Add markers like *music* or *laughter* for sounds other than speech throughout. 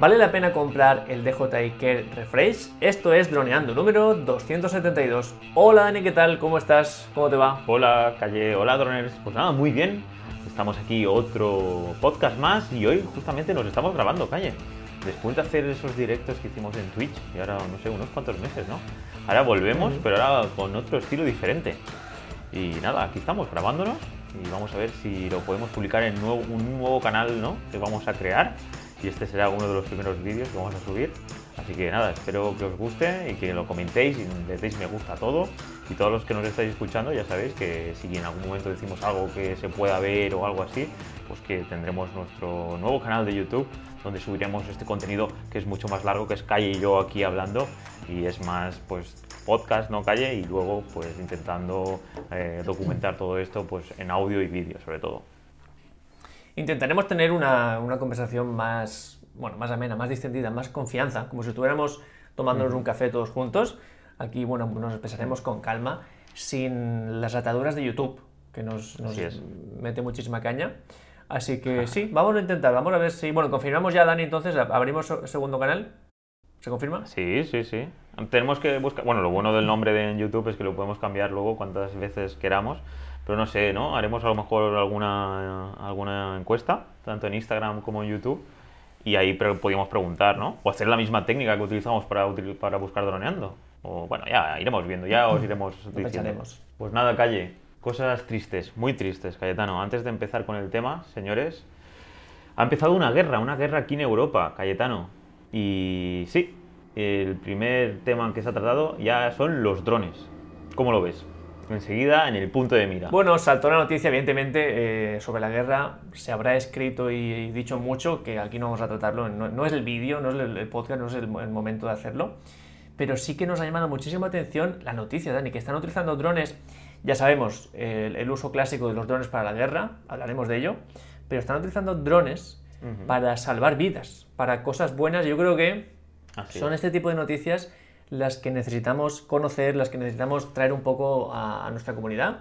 ¿Vale la pena comprar el DJI Care Refresh? Esto es Droneando número 272. Hola Dani, ¿qué tal? ¿Cómo estás? ¿Cómo te va? Hola Calle, hola Droners. Pues nada, muy bien. Estamos aquí otro podcast más y hoy justamente nos estamos grabando, Calle. Después de hacer esos directos que hicimos en Twitch, y ahora no sé, unos cuantos meses, ¿no? Ahora volvemos, pero ahora con otro estilo diferente. Y nada, aquí estamos grabándonos y vamos a ver si lo podemos publicar en nuevo- un nuevo canal, ¿no? Que vamos a crear y este será uno de los primeros vídeos que vamos a subir. Así que nada, espero que os guste y que lo comentéis y le deis me gusta a todo. Y todos los que nos estáis escuchando ya sabéis que si en algún momento decimos algo que se pueda ver o algo así, pues que tendremos nuestro nuevo canal de YouTube donde subiremos este contenido que es mucho más largo, que es Calle y yo aquí hablando y es más pues podcast, no Calle, y luego pues intentando eh, documentar todo esto pues en audio y vídeo sobre todo. Intentaremos tener una, una conversación más, bueno, más amena, más distendida, más confianza, como si estuviéramos tomándonos un café todos juntos. Aquí, bueno, nos expresaremos con calma, sin las ataduras de YouTube, que nos, mete muchísima caña. Así que sí, vamos a intentar, vamos a ver si... Bueno, confirmamos ya, Dani, entonces, abrimos segundo canal. ¿Se confirma? Sí, sí, sí. Tenemos que buscar. Bueno, lo bueno del nombre de YouTube es que lo podemos cambiar luego cuantas veces queramos. Pero no sé, ¿no? Haremos a lo mejor alguna, alguna encuesta, tanto en Instagram como en YouTube. Y ahí pre- podríamos preguntar, ¿no? O hacer la misma técnica que utilizamos para, util- para buscar droneando. O bueno, ya iremos viendo, ya os iremos *laughs* diciendo. Pues nada, calle. Cosas tristes, muy tristes, Cayetano. Antes de empezar con el tema, señores, ha empezado una guerra, una guerra aquí en Europa, Cayetano. Y sí, el primer tema que se ha tratado ya son los drones. ¿Cómo lo ves? Enseguida en el punto de mira. Bueno, saltó la noticia, evidentemente, eh, sobre la guerra. Se habrá escrito y, y dicho mucho, que aquí no vamos a tratarlo. No, no es el vídeo, no es el, el podcast, no es el, el momento de hacerlo. Pero sí que nos ha llamado muchísima atención la noticia, Dani, que están utilizando drones. Ya sabemos el, el uso clásico de los drones para la guerra, hablaremos de ello. Pero están utilizando drones Ujú. para salvar vidas, para cosas buenas. Yo creo que Así son es. este tipo de noticias las que necesitamos conocer, las que necesitamos traer un poco a, a nuestra comunidad.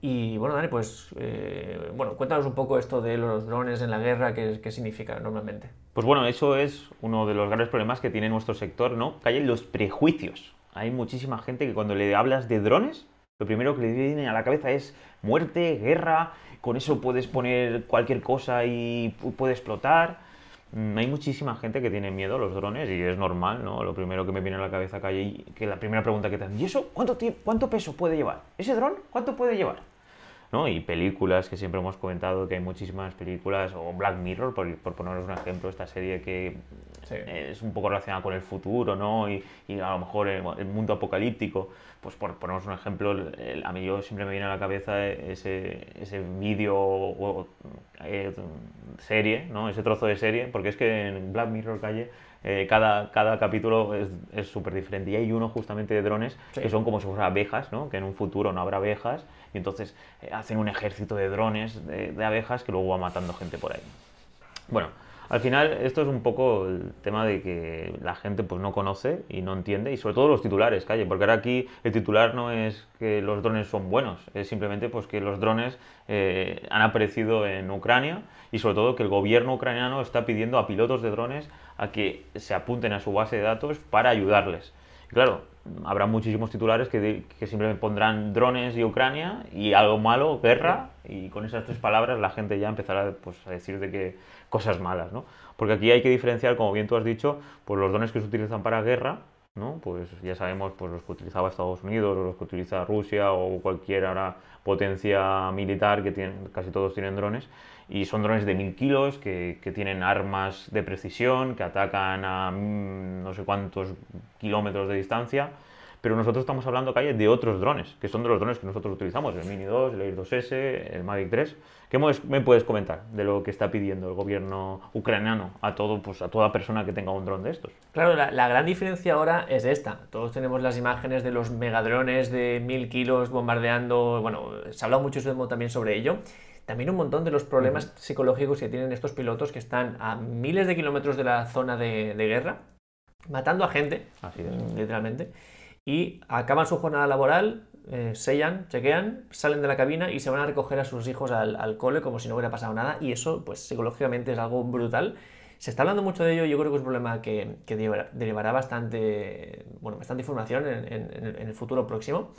Y bueno, Dani, pues eh, bueno, cuéntanos un poco esto de los drones en la guerra, qué, qué significa normalmente. Pues bueno, eso es uno de los grandes problemas que tiene nuestro sector, ¿no? Hay los prejuicios. Hay muchísima gente que cuando le hablas de drones, lo primero que le viene a la cabeza es muerte, guerra, con eso puedes poner cualquier cosa y pu- puede explotar. Mm, Hay muchísima gente que tiene miedo a los drones y es normal, ¿no? Lo primero que me viene a la cabeza calle y que la primera pregunta que te hacen, ¿y eso cuánto, cuánto peso puede llevar? ¿Ese dron cuánto puede llevar? ¿No? Y películas que siempre hemos comentado que hay muchísimas películas, o Black Mirror, por, por poneros un ejemplo, esta serie que Sí. es un poco relacionada con el futuro, ¿no? Y, y a lo mejor el, el mundo apocalíptico, pues por ponernos un ejemplo, el- el- a mí yo siempre me viene a la cabeza ese, ese vídeo o o, eh, serie, ¿no? Ese trozo de serie, porque es que en Black Mirror Calle eh, cada, cada capítulo es es súper diferente. Y hay uno justamente de drones Sí. que son como si fueran abejas, ¿no? Que en un futuro no habrá abejas y entonces eh, hacen un ejército de drones de, de abejas que luego va matando gente por ahí. Bueno, al final esto es un poco el tema de que la gente pues no conoce y no entiende y sobre todo los titulares, calle, porque ahora aquí el titular no es que los drones son buenos, es simplemente pues que los drones eh, han aparecido en Ucrania y sobre todo que el gobierno ucraniano está pidiendo a pilotos de drones a que se apunten a su base de datos para ayudarles. Y claro, habrá muchísimos titulares que, que simplemente pondrán drones y Ucrania y algo malo, guerra, y con esas tres palabras la gente ya empezará pues, a decir de que cosas malas, ¿no? Porque aquí hay que diferenciar, como bien tú has dicho, pues los drones que se utilizan para guerra, ¿no? Pues ya sabemos pues, los que utilizaba Estados Unidos, o los que utiliza Rusia o cualquier ahora potencia militar que tienen, casi todos tienen drones, y son drones de mil kilos que, que tienen armas de precisión, que atacan a mm, no sé cuántos kilómetros de distancia. Pero nosotros estamos hablando, Calle, de otros drones, que son de los drones que nosotros utilizamos, el Mini 2, el Air 2S, el Mavic 3. ¿Qué me puedes comentar de lo que está pidiendo el gobierno ucraniano a, todo, pues, a toda persona que tenga un dron de estos? Claro, la, la gran diferencia ahora es esta. Todos tenemos las imágenes de los megadrones de mil kilos bombardeando. Bueno, se ha hablado mucho también sobre ello. También un montón de los problemas psicológicos que tienen estos pilotos que están a miles de kilómetros de la zona de, de guerra, matando a gente, Así es. mm, literalmente, y acaban su jornada laboral, eh, sellan, chequean, salen de la cabina y se van a recoger a sus hijos al, al cole como si no hubiera pasado nada. Y eso, pues psicológicamente es algo brutal. Se está hablando mucho de ello, yo creo que es un problema que, que derivará bastante, bueno, bastante información en, el futuro próximo.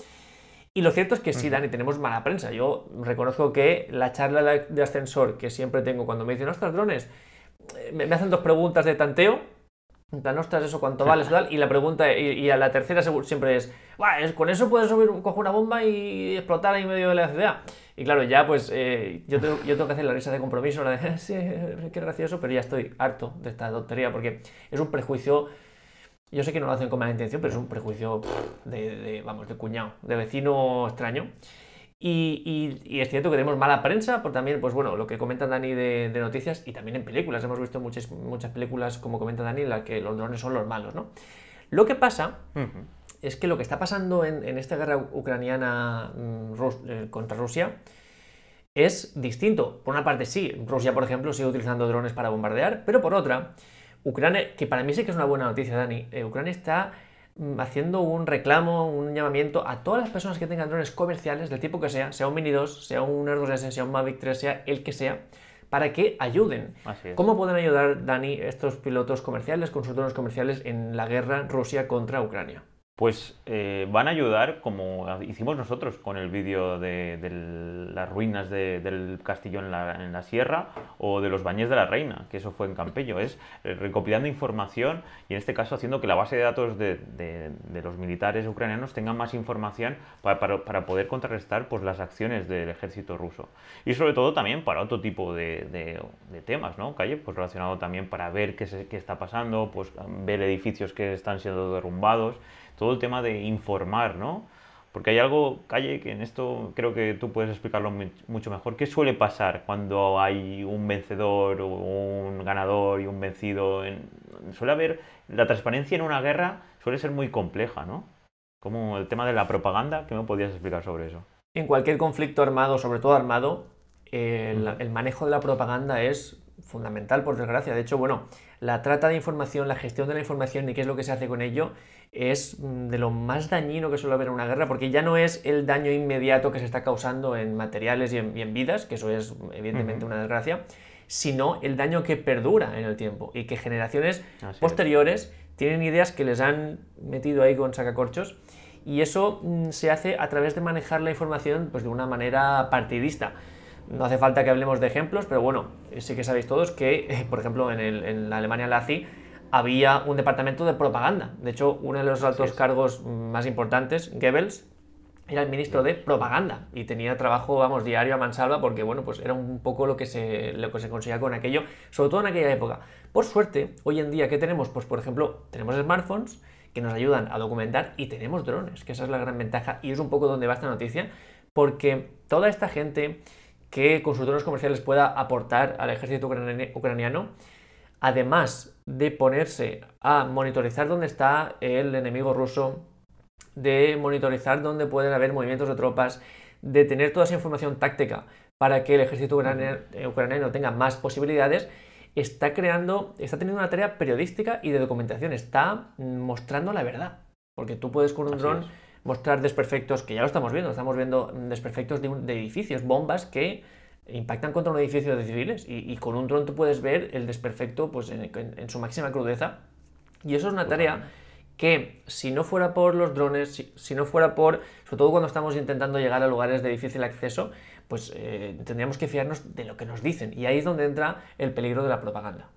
Y lo cierto es que sí, Dani, tenemos mala prensa. Yo reconozco que la charla de ascensor que siempre tengo cuando me dicen, ostras, drones, eh, me hacen dos preguntas de tanteo, tan ostras, eso cuánto vale, y la pregunta, y, a la tercera siempre es, con eso puedes subir, coger una bomba y explotar ahí en medio de la ciudad. Y claro, ya pues eh, yo, tengo, yo tengo que hacer la risa de compromiso, la de, *laughs* sí, qué gracioso, pero ya estoy harto de esta tontería porque es un prejuicio, yo sé que no lo hacen con mala intención, pero es un prejuicio de, vamos, de cuñado, de vecino extraño. Y, y, es cierto que tenemos mala prensa, por también, pues bueno, lo que comenta Dani de, noticias y también en películas. Hemos visto muchas, muchas películas, como comenta Dani, en las que los drones son los malos, ¿no? Lo que pasa es que lo que está pasando en, esta guerra ucraniana mm, eh, contra Rusia es distinto. Por una parte, sí, Rusia, por ejemplo, sigue utilizando drones para bombardear, pero por otra, Ucrania, que para mí sí que es una buena noticia, Dani, eh, Ucrania está mm, haciendo un reclamo, un llamamiento a todas las personas que tengan drones comerciales, del tipo que sea, sea un Mini 2, sea un Air 2S, sea un Mavic 3, sea el que sea, para que ayuden. ¿Cómo pueden ayudar, Dani, estos pilotos comerciales, con sus drones comerciales en la guerra Rusia contra Ucrania? Pues eh, van a ayudar, como hicimos nosotros con el vídeo de, las ruinas del castillo en la, sierra o de los bañes de la reina, que eso fue en Campello. Es eh, recopilando información y en este caso haciendo que la base de datos de, los militares ucranianos tengan más información para, poder contrarrestar pues, las acciones del ejército ruso. Y sobre todo también para otro tipo de, temas, ¿no? Calle, pues relacionado también para ver qué, qué está pasando, pues ver edificios que están siendo derrumbados todo el tema de informar, ¿no? Porque hay algo, Calle, que en esto creo que tú puedes explicarlo mucho mejor. ¿Qué suele pasar cuando hay un vencedor o un ganador y un vencido? Suele haber, la transparencia en una guerra suele ser muy compleja, ¿no? Como el tema de la propaganda, ¿qué me podrías explicar sobre eso? En cualquier conflicto armado, sobre todo armado, el manejo de la propaganda es fundamental, por desgracia. De hecho, bueno, la trata de información, la gestión de la información y qué es lo que se hace con ello es mm, de lo más dañino que suele haber en una guerra, porque ya no es el daño inmediato que se está causando en materiales y en, vidas, que eso es evidentemente una desgracia, sino el daño que perdura en el tiempo y que generaciones posteriores tienen ideas que les han metido ahí con sacacorchos y eso mm, se hace a través de manejar la información pues, de una manera partidista. No hace falta que hablemos de ejemplos, pero bueno, sí que sabéis todos que, *laughs* por ejemplo, en, la Alemania nazi había un departamento de propaganda. De hecho, uno de los altos cargos más importantes, Goebbels, era el ministro de propaganda y tenía trabajo, vamos, diario a mansalva porque, bueno, pues era un poco lo que se, lo que se conseguía con aquello, sobre todo en aquella época. Por suerte, hoy en día, ¿qué tenemos? Pues, por ejemplo, tenemos smartphones que nos ayudan a documentar y tenemos drones, que esa es la gran ventaja y es un poco donde va esta noticia, porque toda esta gente que con sus drones comerciales pueda aportar al ejército ucraniano, además de ponerse a monitorizar dónde está el enemigo ruso, de monitorizar dónde pueden haber movimientos de tropas, de tener toda esa información táctica para que el ejército ucraniano, tenga más posibilidades, está creando, está teniendo una tarea periodística y de documentación, está mostrando la verdad. Porque tú puedes con un dron mostrar desperfectos, que ya lo estamos viendo, estamos viendo desperfectos de, edificios, bombas que impactan contra un edificio de civiles y, con un dron tú puedes ver el desperfecto pues, en, su máxima crudeza. Y eso es una tarea que si no fuera por los drones, si, no fuera por, sobre todo cuando estamos intentando llegar a lugares de difícil acceso, pues eh, tendríamos que fiarnos de lo que nos dicen. Y ahí es donde entra el peligro de la propaganda.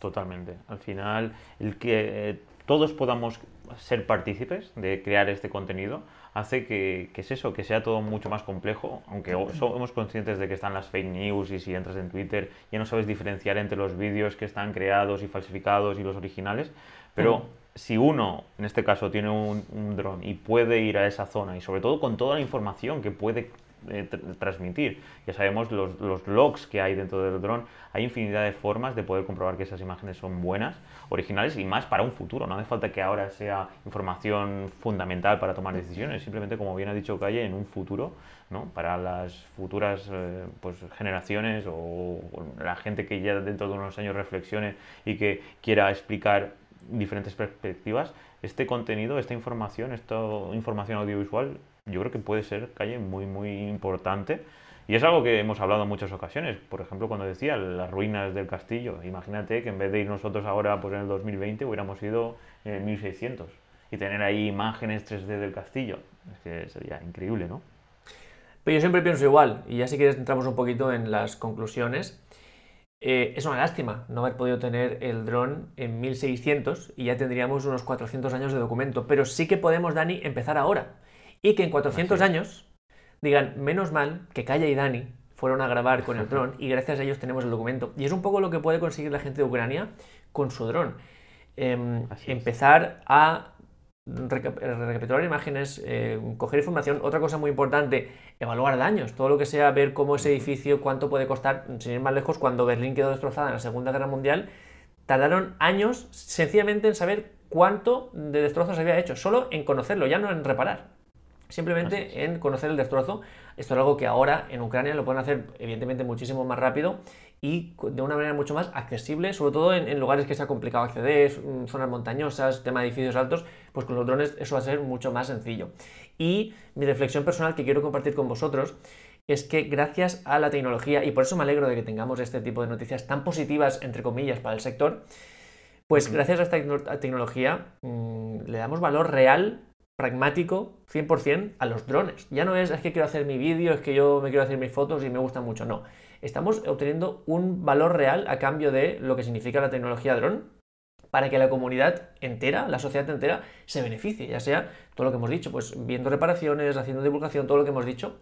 Totalmente. Al final, el que eh, todos podamos ser partícipes de crear este contenido hace que, es eso, que sea todo mucho más complejo, aunque somos conscientes de que están las fake news y si entras en Twitter ya no sabes diferenciar entre los vídeos que están creados y falsificados y los originales, pero si uno, en este caso, tiene un, un dron y puede ir a esa zona y sobre todo con toda la información que puede eh, transmitir. Ya sabemos los, los, logs que hay dentro del dron. Hay infinidad de formas de poder comprobar que esas imágenes son buenas, originales y más para un futuro. No hace falta que ahora sea información fundamental para tomar decisiones. Simplemente, como bien ha dicho Calle, en un futuro, ¿no? para las futuras eh, pues, generaciones o, la gente que ya dentro de unos años reflexione y que quiera explicar diferentes perspectivas, este contenido, esta información, esta información audiovisual yo creo que puede ser, Calle, muy, muy importante Y es algo que hemos hablado en muchas ocasiones. Por ejemplo, cuando decía las ruinas del castillo. Imagínate que en vez de ir nosotros ahora pues en el 2020 hubiéramos ido en el 1600 y tener ahí imágenes 3D del castillo. Es que sería increíble, ¿no? Pero yo siempre pienso igual, y ya si quieres entramos un poquito en las conclusiones. Eh, es una lástima no haber podido tener el dron en 1600 y ya tendríamos unos 400 años de documento, pero sí que podemos, Dani, empezar ahora. Y que en 400 años digan, menos mal que Kaya y Dani fueron a grabar con el *laughs* dron y gracias a ellos tenemos el documento. Y es un poco lo que puede conseguir la gente de Ucrania con su dron. Em, empezar a recapitular imágenes, eh, coger información. Otra cosa muy importante, evaluar daños. Todo lo que sea ver cómo ese edificio, cuánto puede costar, sin ir más lejos, cuando Berlín quedó destrozada en la Segunda Guerra Mundial, tardaron años sencillamente en saber cuánto de destrozos había hecho, solo en conocerlo, ya no en reparar simplemente en conocer el destrozo. Esto es algo que ahora en Ucrania lo pueden hacer evidentemente muchísimo más rápido y de una manera mucho más accesible, sobre todo en, lugares que sea complicado acceder, mm, zonas montañosas, tema de edificios altos, pues con los drones eso va a ser mucho más sencillo. Y mi reflexión personal que quiero compartir con vosotros es que gracias a la tecnología, y por eso me alegro de que tengamos este tipo de noticias tan positivas, entre comillas, para el sector, pues gracias a esta tecnología mm, le damos valor real pragmático 100% a los drones. Ya no es, es que quiero hacer mi vídeo, es que yo me quiero hacer mis fotos y me gusta mucho. No. Estamos obteniendo un valor real a cambio de lo que significa la tecnología dron para que la comunidad entera, la sociedad entera, se beneficie, ya sea todo lo que hemos dicho, pues viendo reparaciones, haciendo divulgación, todo lo que hemos dicho.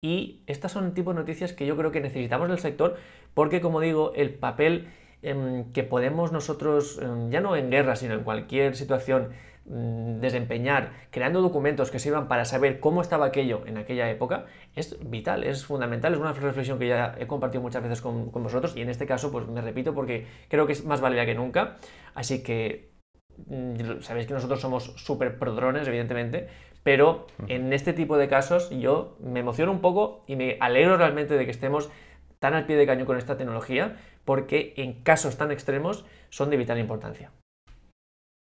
Y estas son tipo de noticias que yo creo que necesitamos del sector porque, como digo, el papel em, que podemos nosotros, em, ya no en guerra, sino en cualquier situación, desempeñar creando documentos que sirvan para saber cómo estaba aquello en aquella época es vital, es fundamental, es una reflexión que ya he compartido muchas veces con, vosotros y en este caso pues me repito porque creo que es más válida que nunca, así que mm, sabéis que nosotros somos súper prodrones evidentemente, pero en este tipo de casos yo me emociono un poco y me alegro realmente de que estemos tan al pie de caño con esta tecnología porque en casos tan extremos son de vital importancia.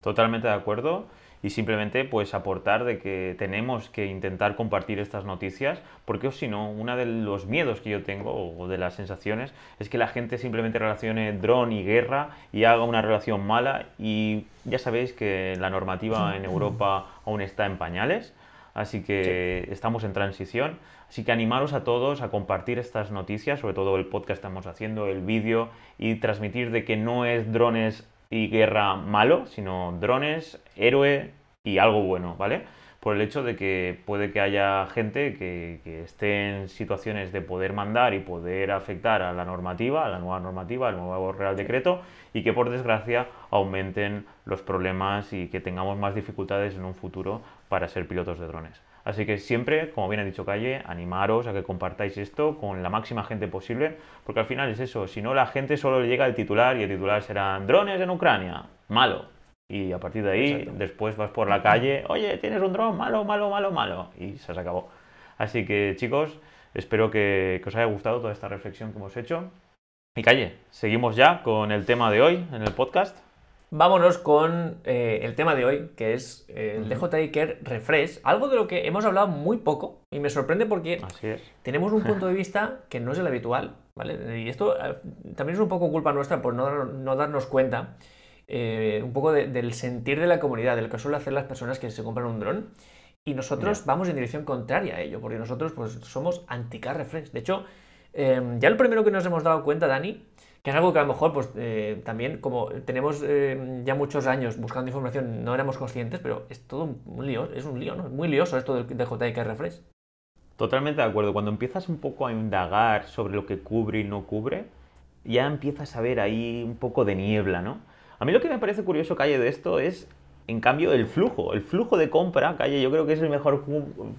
Totalmente de acuerdo. Y simplemente pues aportar de que tenemos que intentar compartir estas noticias porque si no, uno de los miedos que yo tengo o de las sensaciones es que la gente simplemente relacione dron y guerra y haga una relación mala. Y ya sabéis que la normativa en Europa aún está en pañales así que estamos en transición. Así que animaros a todos a compartir estas noticias, sobre todo el podcast que estamos haciendo, el vídeo y transmitir de que no es drones y guerra malo, sino drones, héroe y algo bueno, ¿vale? Por el hecho de que puede que haya gente que, esté en situaciones de poder mandar y poder afectar a la normativa, a la nueva normativa, al nuevo Real Decreto, y que por desgracia aumenten los problemas y que tengamos más dificultades en un futuro para ser pilotos de drones. Así que siempre, como bien ha dicho Calle, animaros a que compartáis esto con la máxima gente posible, porque al final es eso, si no la gente solo le llega el titular y el titular serán drones en Ucrania, malo. Y a partir de ahí, después vas por la calle, oye, tienes un dron, malo, malo, malo, malo. Y se acabó. Así que chicos, espero que, que os haya gustado toda esta reflexión que hemos hecho. Y Calle, seguimos ya con el tema de hoy en el podcast. Vámonos con eh, el tema de hoy, que es eh, el DJI Care Refresh, algo de lo que hemos hablado muy poco y me sorprende porque tenemos un punto de *laughs* vista que no es el habitual, ¿vale? Y esto eh, también es un poco culpa nuestra por no, darnos cuenta un poco del sentir de la comunidad, de lo que suelen hacer las personas que se compran un dron. Y nosotros vamos en dirección contraria a ello, porque nosotros pues, somos anti-car refresh. De hecho, ya lo primero que nos hemos dado cuenta, Dani, que es algo que a lo mejor, pues eh, también, como tenemos eh, ya muchos años buscando información, no éramos conscientes, pero es todo un, lío, es un lío, ¿no? Muy lioso esto del, JIK Refresh. Totalmente de acuerdo. Cuando empiezas un poco a indagar sobre lo que cubre y no cubre, ya empiezas a ver ahí un poco de niebla, ¿no? A mí lo que me parece curioso, Calle, de esto es, en cambio, el flujo. El flujo de compra, Calle, yo creo que es el mejor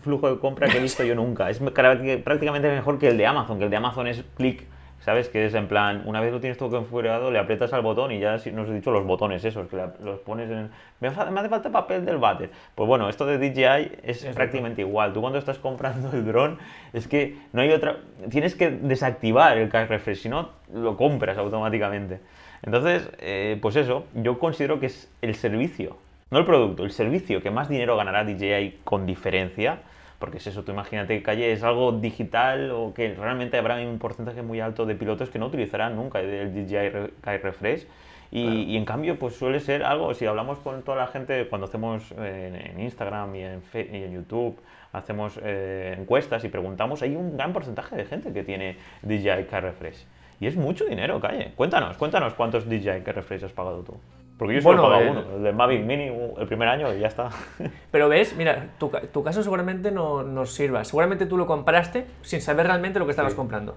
flujo de compra que he visto yo nunca. Es prácticamente mejor que el de Amazon, que el de Amazon es clic ¿Sabes? Que es en plan, una vez lo tienes todo configurado, le aprietas al botón y ya nos he dicho los botones esos, que los pones en... Me hace falta papel del váter. Pues bueno, esto de DJI es, prácticamente igual. Tú cuando estás comprando el dron, es que no hay otra... Tienes que desactivar el cache refresh, si no, lo compras automáticamente. Entonces, eh, pues eso, yo considero que es el servicio, no el producto, el servicio que más dinero ganará DJI con diferencia Porque es eso, tú imagínate que calle es algo digital o que realmente habrá un porcentaje muy alto de pilotos que no utilizarán nunca el DJI Kai Refresh. Y, en cambio, pues suele ser algo, si hablamos con toda la gente cuando hacemos eh, en, Instagram y en, y en YouTube, hacemos eh, encuestas y preguntamos, hay un gran porcentaje de gente que tiene DJI Car Refresh. Y es mucho dinero, calle. Cuéntanos, cuéntanos cuántos DJI Car Refresh has pagado tú. Porque yo solo he pagado uno, el de Mavic Mini, el primer año y ya está. *laughs* Pero ves, mira, tu, tu caso seguramente no nos sirva. Seguramente tú lo compraste sin saber realmente lo que estabas comprando.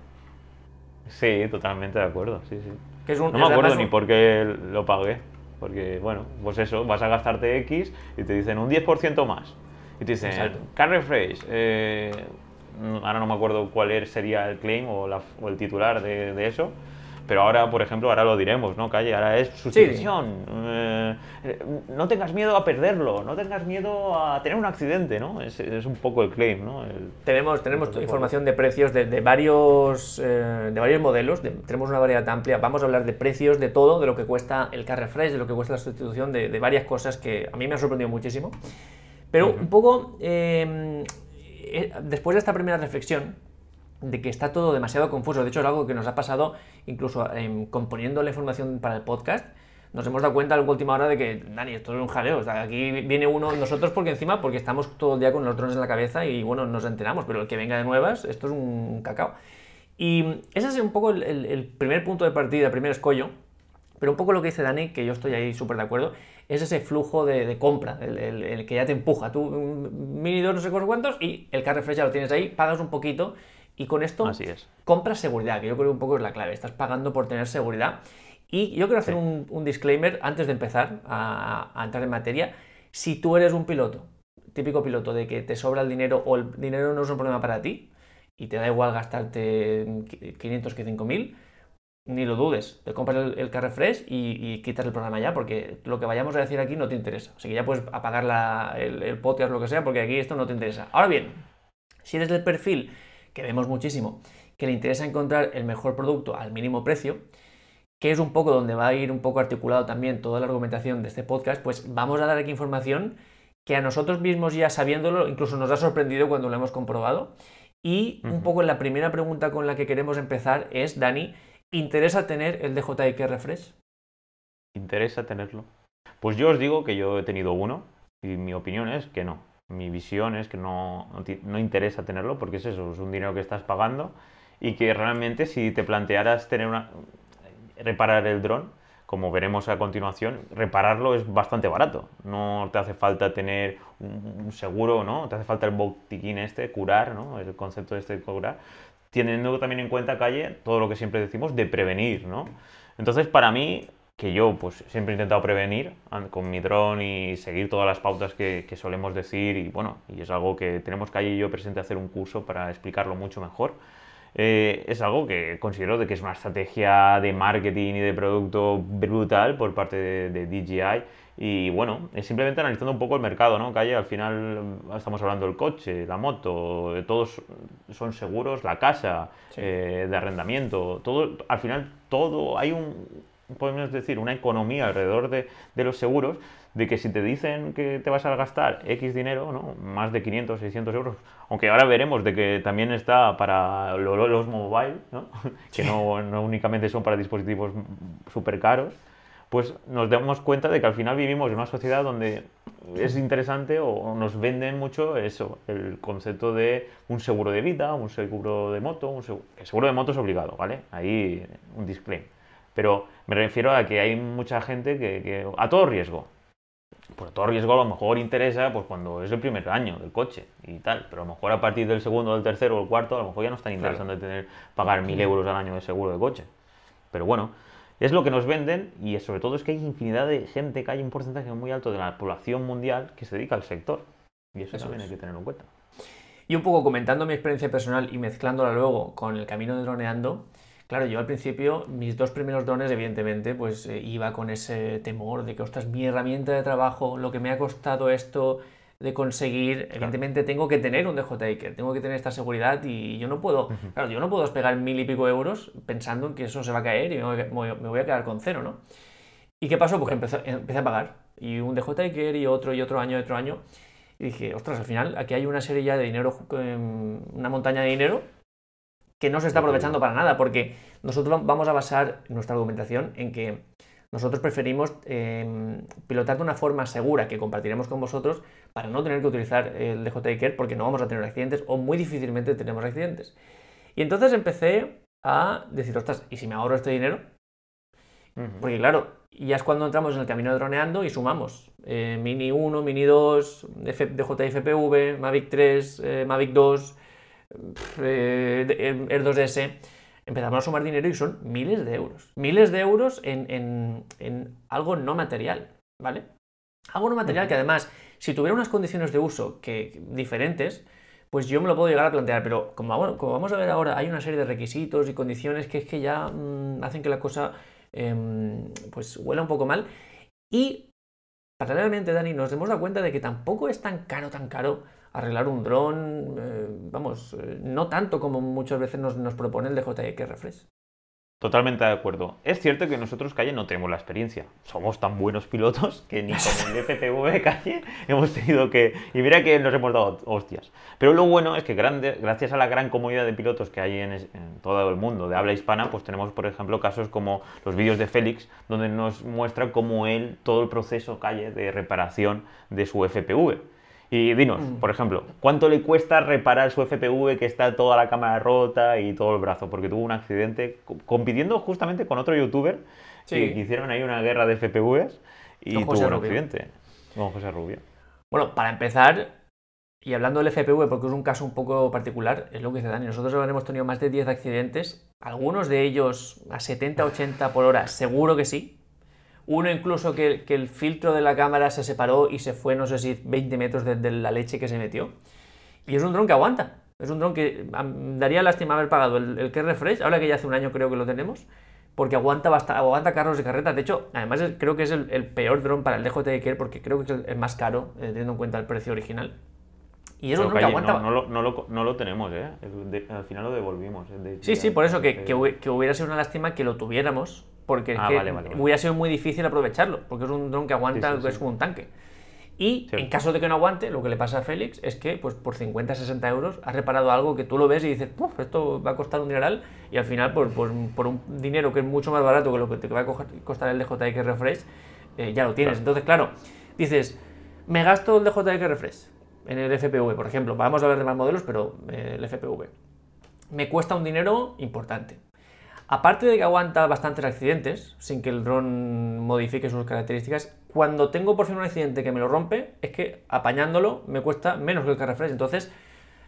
Sí, totalmente de acuerdo, sí, sí. no me acuerdo ni por qué lo pagué. Porque, bueno, pues eso, vas a gastarte X y te dicen un 10% más. Y te dicen, car refresh, eh, ahora no me acuerdo cuál sería el claim o, el titular de, eso, pero ahora, por ejemplo, ahora lo diremos, ¿no, Calle? Ahora es sustitución. Eh, no tengas miedo a perderlo, no tengas miedo a tener un accidente, ¿no? Es, un poco el claim, ¿no? tenemos tenemos información de precios de, varios, eh, de varios modelos, tenemos una variedad amplia. Vamos a hablar de precios, de todo, de lo que cuesta el car refresh, de lo que cuesta la sustitución, de, de varias cosas que a mí me ha sorprendido muchísimo. Pero un poco, eh, después de esta primera reflexión, de que está todo demasiado confuso, de hecho es algo que nos ha pasado incluso em, componiendo la información para el podcast, nos hemos dado cuenta a última hora de que, Dani, esto es un jaleo. Aquí viene uno nosotros porque encima, porque estamos todo el día con los drones en la cabeza y bueno, nos enteramos, pero el que venga de nuevas, esto es un cacao. Y ese es un poco el, primer punto de partida, el primer escollo. Pero un poco lo que dice Dani, que yo estoy ahí súper de acuerdo, es ese flujo de, compra, el, que ya te empuja. Tú, mini dos no sé cuántos, y el car refresh ya lo tienes ahí, pagas un poquito, y con esto compras seguridad, que yo creo un poco es la clave. Estás pagando por tener seguridad. Y yo quiero hacer un, disclaimer antes de empezar a, entrar en materia. Si tú eres un piloto, típico piloto de que te sobra el dinero o el dinero no es un problema para ti y te da igual gastarte 500 que 5000, ni lo dudes, te compras el, car refresh y, quitas el programa ya, porque lo que vayamos a decir aquí no te interesa. Así que ya puedes apagar el, el, podcast o lo que sea, porque aquí esto no te interesa. Ahora bien, si eres del perfil, que vemos muchísimo, que le interesa encontrar el mejor producto al mínimo precio, que es un poco donde va a ir un poco articulado también toda la argumentación de este podcast, pues vamos a dar aquí información que a nosotros mismos ya sabiéndolo, incluso nos ha sorprendido cuando lo hemos comprobado. Y un poco la primera pregunta con la que queremos empezar es, Dani, ¿Interesa tener el DJI Refresh? ¿Interesa tenerlo? Pues yo os digo que yo he tenido uno y mi opinión es que no. Mi visión es que no, no, interesa tenerlo porque es eso, es un dinero que estás pagando y que realmente si te plantearas tener una, reparar el dron, como veremos a continuación, repararlo es bastante barato. No te hace falta tener un seguro, ¿no? Te hace falta el botiquín este, curar, ¿no? El concepto este de curar teniendo también en cuenta, Calle, todo lo que siempre decimos de prevenir, ¿no? Entonces, para mí, que yo pues siempre he intentado prevenir con mi dron y seguir todas las pautas que, solemos decir y bueno, y es algo que tenemos Calle y yo presente hacer un curso para explicarlo mucho mejor. Eh, es algo que considero de que es una estrategia de marketing y de producto brutal por parte de, de DJI y bueno, es simplemente analizando un poco el mercado, ¿no? Calle, al final estamos hablando del coche, la moto, todos son seguros, la casa, eh, de arrendamiento, todo, al final todo, hay un, podemos decir, una economía alrededor de, de, los seguros, de que si te dicen que te vas a gastar X dinero, ¿no? Más de 500, 600 euros, aunque ahora veremos de que también está para los mobile, ¿no? *laughs* Que no, no únicamente son para dispositivos súper caros, pues nos damos cuenta de que al final vivimos en una sociedad donde es interesante o nos venden mucho eso, el concepto de un seguro de vida, un seguro de moto, un seguro, el seguro de moto es obligado, ¿vale? Ahí un disclaimer. Pero me refiero a que hay mucha gente que, a todo riesgo. Pues a todo riesgo a lo mejor interesa pues cuando es el primer año del coche y tal, pero a lo mejor a partir del segundo, del tercero o el cuarto, a lo mejor ya no está interesante tener, pagar mil euros al año de seguro de coche. Pero bueno, es lo que nos venden y sobre todo es que hay infinidad de gente, que hay un porcentaje muy alto de la población mundial que se dedica al sector. Y eso, también hay que tenerlo en cuenta. Y un poco comentando mi experiencia personal y mezclándola luego con el camino de droneando, claro, yo al principio, mis dos primeros drones, evidentemente, pues eh, iba con ese temor de que, ostras, mi herramienta de trabajo, lo que me ha costado esto, de conseguir, evidentemente tengo que tener un DJI, tengo que tener esta seguridad y yo no puedo, claro, yo no puedo despegar mil y pico euros pensando en que eso se va a caer y me voy a quedar con cero, ¿no? ¿Y qué pasó? Pues empecé, empecé a pagar y un DJI y otro y otro año y otro año. Y dije, ostras, al final aquí hay una serie ya de dinero, em, una montaña de dinero que no se está aprovechando para nada, porque nosotros vamos a basar nuestra argumentación en que nosotros preferimos em, pilotar de una forma segura que compartiremos con vosotros para no tener que utilizar el DJI Care porque no vamos a tener accidentes o muy difícilmente tenemos accidentes. Y entonces empecé a decir, ostras, ¿y si me ahorro este dinero? Porque claro, ya es cuando entramos en el camino de droneando y sumamos eh, Mini 1, Mini 2, DJI FPV, Mavic 3, eh, Mavic 2, eh, Air 2S. Empezamos a sumar dinero y son miles de euros. Miles de euros en, algo no material, ¿vale? Algo no material que además, si tuviera unas condiciones de uso que, diferentes, pues yo me lo puedo llegar a plantear, pero como, como, vamos a ver ahora, hay una serie de requisitos y condiciones que es que ya mm, hacen que la cosa Em, pues huela un poco mal. Y paralelamente, Dani, nos hemos dado cuenta de que tampoco es tan caro, tan caro arreglar un dron, eh, vamos, eh, no tanto como muchas veces nos, nos propone el DJI Refresh. Totalmente de acuerdo. Es cierto que nosotros, Calle, no tenemos la experiencia. Somos tan buenos pilotos que ni con el FPV Calle hemos tenido que... Y mira que nos hemos dado hostias. Pero lo bueno es que gracias a la gran comunidad de pilotos que hay en, todo el mundo de habla hispana, pues tenemos, por ejemplo, casos como los vídeos de Félix, donde nos muestra cómo él, todo el proceso, Calle, de reparación de su FPV. Y dinos, mm. por ejemplo, ¿cuánto le cuesta reparar su FPV que está toda la cámara rota y todo el brazo? Porque tuvo un accidente compitiendo justamente con otro youtuber que, hicieron ahí una guerra de FPVs y tuvo un accidente. Con José Rubio. Bueno, para empezar, y hablando del FPV, porque es un caso un poco particular, es lo que dice Dani, nosotros hemos tenido más de 10 accidentes, algunos de ellos a 70-80 por hora, seguro que sí, uno incluso que, el filtro de la cámara se separó y se fue, no sé si 20 metros de, la leche que se metió. Y es un dron que aguanta. Es un dron que daría lástima haber pagado el, el que refresh, ahora que ya hace un año creo que lo tenemos, porque aguanta, bastante, aguanta carros de carreta. De hecho, además creo que es el, peor dron para el DJI porque creo que es el, más caro, eh, teniendo en cuenta el precio original. Y es un dron que aguanta. No, no, lo, no, lo, tenemos, ¿eh? al final lo devolvimos. Eh, sí, sí, por eso que, que, hubiera sido una lástima que lo tuviéramos porque ah, hubiera sido muy difícil aprovecharlo, porque es un dron que aguanta, es como un tanque. Y en caso de que no aguante, lo que le pasa a Félix es que pues por 50, 60 euros has reparado algo que tú lo ves y dices, Puf, esto va a costar un dineral y al final pues, pues, por un dinero que es mucho más barato que lo que te va a costar el DJI que Refresh, eh, ya lo tienes. Entonces, claro, dices, me gasto el DJI que Refresh en el FPV, por ejemplo, vamos a ver de más modelos, pero eh, el FPV. Me cuesta un dinero importante. Aparte de que aguanta bastantes accidentes, sin que el dron modifique sus características, cuando tengo por fin un accidente que me lo rompe, es que apañándolo me cuesta menos que el refresh. Entonces,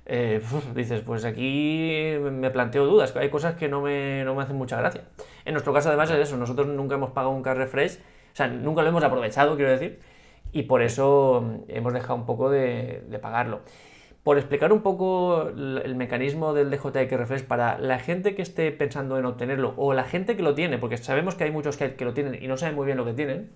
eh, *laughs* dices, pues aquí me planteo dudas, hay cosas que no me, no me, hacen mucha gracia. En nuestro caso, además, es eso, nosotros nunca hemos pagado un car refresh, o sea, nunca lo hemos aprovechado, quiero decir, y por eso hemos dejado un poco de, de pagarlo por explicar un poco el mecanismo del DJI Refresh para la gente que esté pensando en obtenerlo o la gente que lo tiene, porque sabemos que hay muchos que, lo tienen y no saben muy bien lo que tienen,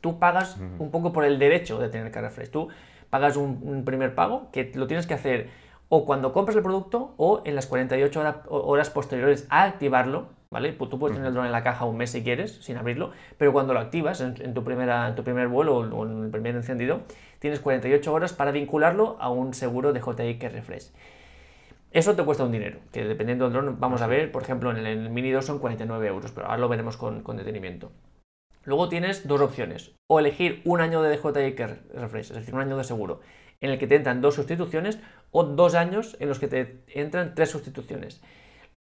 tú pagas un poco por el derecho de tener Refresh. Tú pagas un, primer pago que lo tienes que hacer o cuando compras el producto o en las 48 horas posteriores a activarlo ¿vale? Pues tú puedes tener el dron en la caja un mes si quieres, sin abrirlo, pero cuando lo activas en, tu, primera, en tu primer vuelo o en el primer encendido, tienes 48 horas para vincularlo a un seguro de JI que Refresh. Eso te cuesta un dinero, que dependiendo del dron, vamos a ver, por ejemplo, en el, Mini 2 son 49 euros, pero ahora lo veremos con, detenimiento. Luego tienes dos opciones, o elegir un año de DJI que Refresh, es decir, un año de seguro, en el que te entran dos sustituciones, o dos años en los que te entran tres sustituciones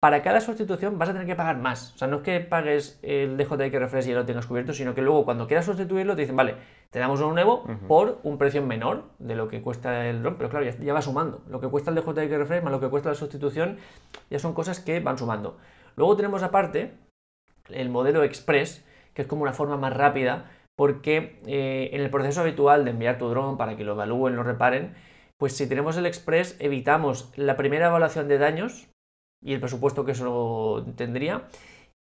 para cada sustitución vas a tener que pagar más. O sea, no es que pagues el DJI que refresh y ya lo tengas cubierto, sino que luego cuando quieras sustituirlo te dicen, vale, te damos uno nuevo por un precio menor de lo que cuesta el drone, pero claro, ya, va sumando. Lo que cuesta el DJI que refresh más lo que cuesta la sustitución ya son cosas que van sumando. Luego tenemos aparte el modelo Express, que es como una forma más rápida, porque eh, en el proceso habitual de enviar tu drone para que lo evalúen, lo reparen, pues si tenemos el Express evitamos la primera evaluación de daños, y el presupuesto que eso tendría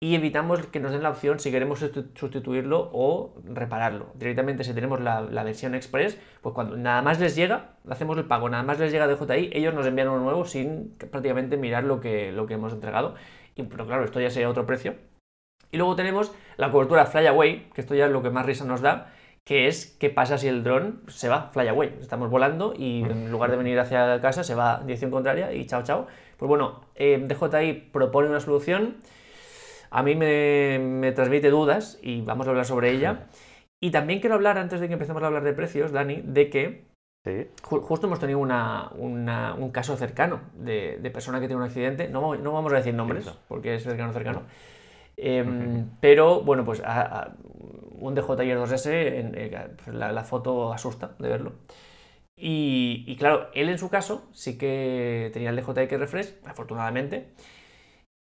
y evitamos que nos den la opción si queremos sustituirlo o repararlo. Directamente si tenemos la, versión express, pues cuando nada más les llega, hacemos el pago, nada más les llega de JI, ellos nos envían uno nuevo sin prácticamente mirar lo que, lo que hemos entregado. Y, pero claro, esto ya sería otro precio. Y luego tenemos la cobertura Flyaway, que esto ya es lo que más risa nos da, que es qué pasa si el dron se va, fly away. Estamos volando y en lugar de venir hacia casa se va dirección contraria y chao, chao. Pues bueno, eh, DJI propone una solución, a mí me, me transmite dudas y vamos a hablar sobre ella. Y también quiero hablar, antes de que empecemos a hablar de precios, Dani, de que Sí. Ju- Justo hemos tenido una- una- un caso cercano de, de persona que tiene un accidente. No, no vamos a decir nombres, porque es cercano, cercano. Em, Pero bueno, pues a- a- un DJI 2S, en- eh, la, la foto asusta de verlo. Y, y claro, él en su caso sí que tenía el DJI que refresh, afortunadamente.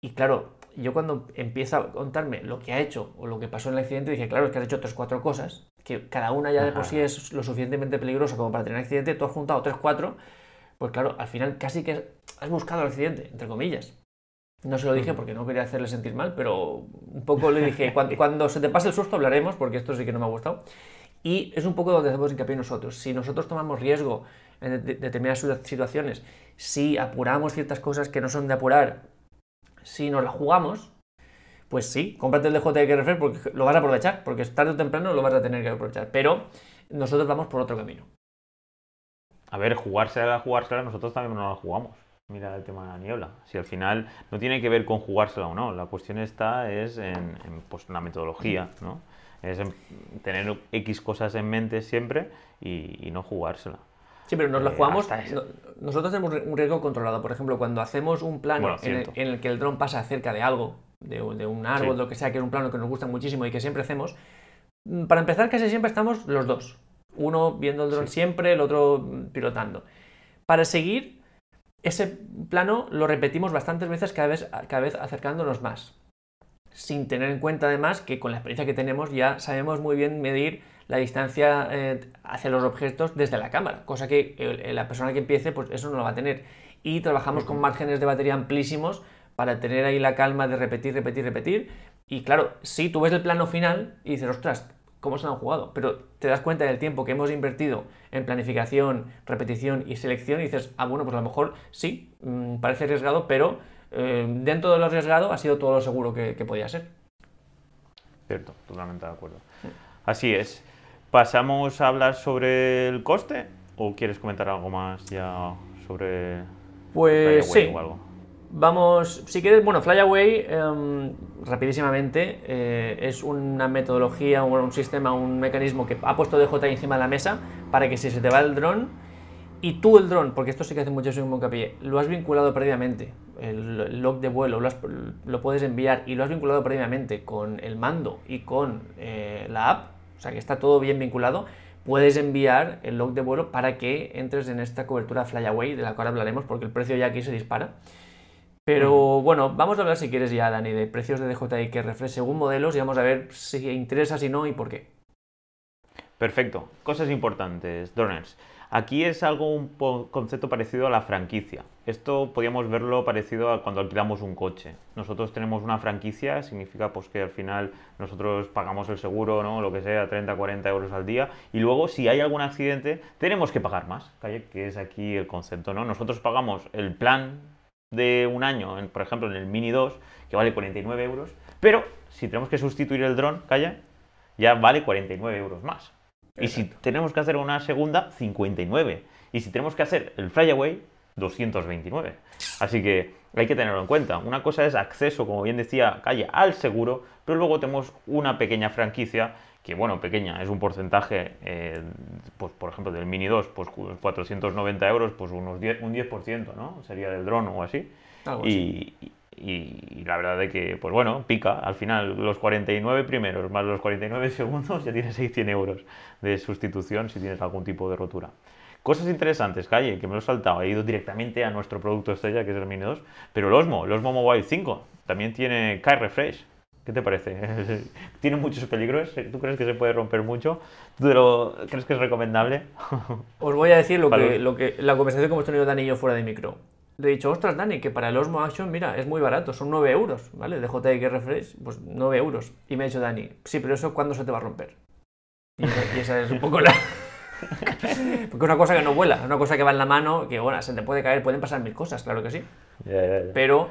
Y claro, yo cuando empieza a contarme lo que ha hecho o lo que pasó en el accidente, dije, claro, es que has hecho tres, cuatro cosas, que cada una ya de por sí es lo suficientemente peligrosa como para tener accidente, tú has juntado tres, cuatro, pues claro, al final casi que has buscado el accidente, entre comillas. No se lo dije porque no quería hacerle sentir mal, pero un poco le dije, cuando, cuando se te pase el susto hablaremos, porque esto sí que no me ha gustado. Y es un poco donde hacemos hincapié nosotros. Si nosotros tomamos riesgo en de- de- determinadas situa- situaciones, si apuramos ciertas cosas que no son de apurar, si nos la jugamos, pues sí, cómprate el DJI refresh porque lo vas a aprovechar, porque tarde o temprano lo vas a tener que aprovechar. Pero nosotros vamos por otro camino. A ver, jugársela, jugársela, nosotros también no la jugamos. Mira el tema de la niebla. Si al final no tiene que ver con jugársela o no, la cuestión está es en, en, pues, la metodología, ¿no? Es en tener X cosas en mente siempre y, y no jugársela. Sí, pero nos la Eh, jugamos. eso. no- nosotros tenemos un riesgo controlado. Por ejemplo, cuando hacemos un plano Bueno, en, el, en el que el dron pasa cerca de algo, de, de un árbol, Sí. lo que sea, que es un plano que nos gusta muchísimo y que siempre hacemos, mm, para empezar, casi siempre estamos los dos. Uno viendo el dron Sí. siempre, el otro mm, pilotando. Para seguir, ese plano lo repetimos bastantes veces, cada vez, cada vez acercándonos más. Sin tener en cuenta, además, que con la experiencia que tenemos ya sabemos muy bien medir la distancia eh, hacia los objetos desde la cámara, cosa que eh, la persona que empiece, pues eso no lo va a tener. Y trabajamos con márgenes de batería amplísimos para tener ahí la calma de repetir, repetir, repetir. Y claro, si tú ves el plano final y dices, ostras, ¿cómo se han jugado? Pero te das cuenta del tiempo que hemos invertido en planificación, repetición y selección y dices, ah, bueno, pues a lo mejor sí, mm, parece arriesgado, pero eh, dentro de lo arriesgado ha sido todo lo seguro que, que podía ser. Cierto, totalmente de acuerdo. Así es. ¿Pasamos a hablar sobre el coste? ¿O quieres comentar algo más ya sobre Pues sí, o algo? Vamos, si quieres, bueno, Flyaway, em, rapidísimamente, eh, es una metodología, un, un sistema, un mecanismo que ha puesto DJI encima de la mesa para que si se te va el dron y tú el dron, porque esto sí que hace muchísimo hincapié, lo has vinculado previamente, el, log de vuelo, lo, has- lo puedes enviar y lo has vinculado previamente con el mando y con eh, la app, o sea que está todo bien vinculado, puedes enviar el log de vuelo para que entres en esta cobertura Flyaway, de la cual hablaremos, porque el precio ya aquí se dispara. Pero bueno, vamos a hablar si quieres ya, Dani, de precios de DJI que refresh según modelos y vamos a ver si interesa, si no y por qué. Perfecto. Cosas importantes, droners. Aquí es algo un concepto parecido a la franquicia. Esto podríamos verlo parecido a cuando alquilamos un coche. Nosotros tenemos una franquicia, significa pues que al final nosotros pagamos el seguro, ¿no? Lo que sea, 30, 40 euros al día. Y luego, si hay algún accidente, tenemos que pagar más, que es aquí el concepto, ¿no? Nosotros pagamos el plan de un año, por ejemplo, en el Mini 2, que vale 49 euros, pero si tenemos que sustituir el dron, calla, ya vale 49 euros más. Y si tenemos que hacer una segunda, 59. Y si tenemos que hacer el flyaway, 229. Así que hay que tenerlo en cuenta. Una cosa es acceso, como bien decía Calle, al seguro, pero luego tenemos una pequeña franquicia que, bueno, pequeña, es un porcentaje, eh, pues por ejemplo, del Mini 2, pues 490 euros, pues unos 10, un 10%, ¿no? Sería del dron o así. Y- y la verdad de que, pues bueno, pica. Al final, los 49 primeros más los 49 *laughs* segundos ya tienes ahí 100 euros de sustitución si tienes algún tipo de rotura. Cosas interesantes, Calle, que me lo he saltado. He ido directamente a nuestro producto estrella, que es el Mini 2. Pero el Osmo, el Osmo Mobile 5, también tiene Kai Refresh. ¿Qué te parece? *laughs* tiene muchos peligros. ¿Tú crees que se puede romper mucho? ¿Tú lo- crees que es recomendable? *laughs* Os voy a decir lo Vale. que, lo que la conversación que hemos tenido Dani y yo fuera de micro. Le he dicho, ostras, Dani, que para el Osmo Action, mira, es muy barato, son 9 euros, ¿vale? De JI Refresh, pues 9 euros. Y me ha dicho Dani, sí, pero eso ¿cuándo se te va a romper? Y esa, y esa es un poco la... *laughs* Porque es una cosa que no vuela, es una cosa que va en la mano, que bueno, se te puede caer, pueden pasar mil cosas, claro que sí. Ya, ya, ya. Pero.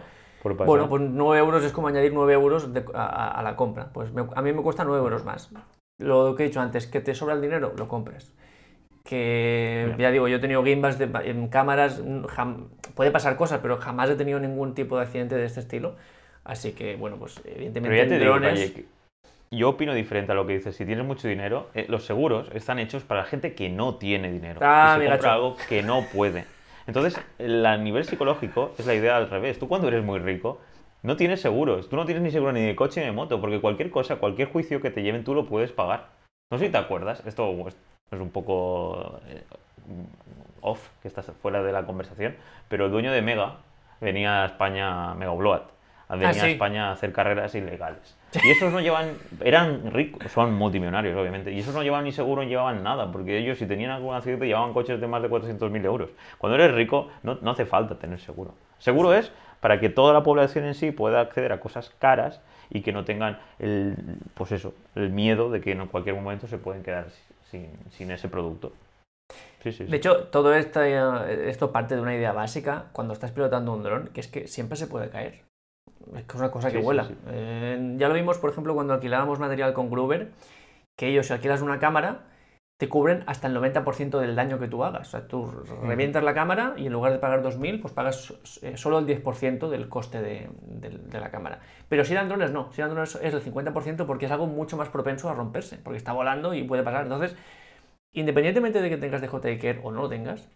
Bueno, pues 9 euros es como añadir 9 euros de- a, a- la compra. Pues me- a mí me cuesta 9 euros más. lo que he dicho antes, que te sobra el dinero, lo compres. Que Ya. digo, yo he tenido gimbals de, en cámaras, jam- puede pasar cosas, pero jamás he tenido ningún tipo de accidente de este estilo. Así que, bueno, pues evidentemente Pero ya te en digo, drones. Calle, que yo opino diferente a lo que dices. Si tienes mucho dinero, eh, los seguros están hechos para la gente que no tiene dinero. Ah, y se compra algo que no puede. Entonces, a nivel psicológico es la idea al revés. Tú cuando eres muy rico, no tienes seguros. Tú no tienes ni seguro ni de coche ni de moto, porque cualquier cosa, cualquier juicio que te lleven, tú lo puedes pagar. No sé si te acuerdas, esto es un poco eh, off, que estás fuera de la conversación, pero el dueño de Mega venía a España, Mega Upload, venía Ah, sí. a España a hacer carreras ilegales. Y esos no llevan, eran ricos, son multimillonarios obviamente, y esos no llevaban ni seguro ni llevaban nada, porque ellos si tenían algún accidente llevaban coches de más de 400.000 euros. Cuando eres rico no, no hace falta tener seguro. Seguro es para que toda la población en sí pueda acceder a cosas caras y que no tengan el, pues eso, el miedo de que en cualquier momento se pueden quedar sin, sin ese producto. Sí, sí, sí. De hecho, todo esto, eh, esto parte de una idea básica cuando estás pilotando un dron, que es que siempre se puede caer. Es que es una cosa que vuela. Eh, ya lo vimos, por ejemplo, cuando alquilábamos material con Gruber, que ellos, si alquilas una cámara, te cubren hasta el 90% del daño que tú hagas. O sea, tú revientas la cámara y en lugar de pagar 2.000, pues pagas eh, solo el 10% del coste de, de- de la cámara. Pero si eran drones, no. Si eran drones es el 50% porque es algo mucho más propenso a romperse, porque está volando y puede pasar. Entonces, independientemente de que tengas DJI Care o no lo tengas,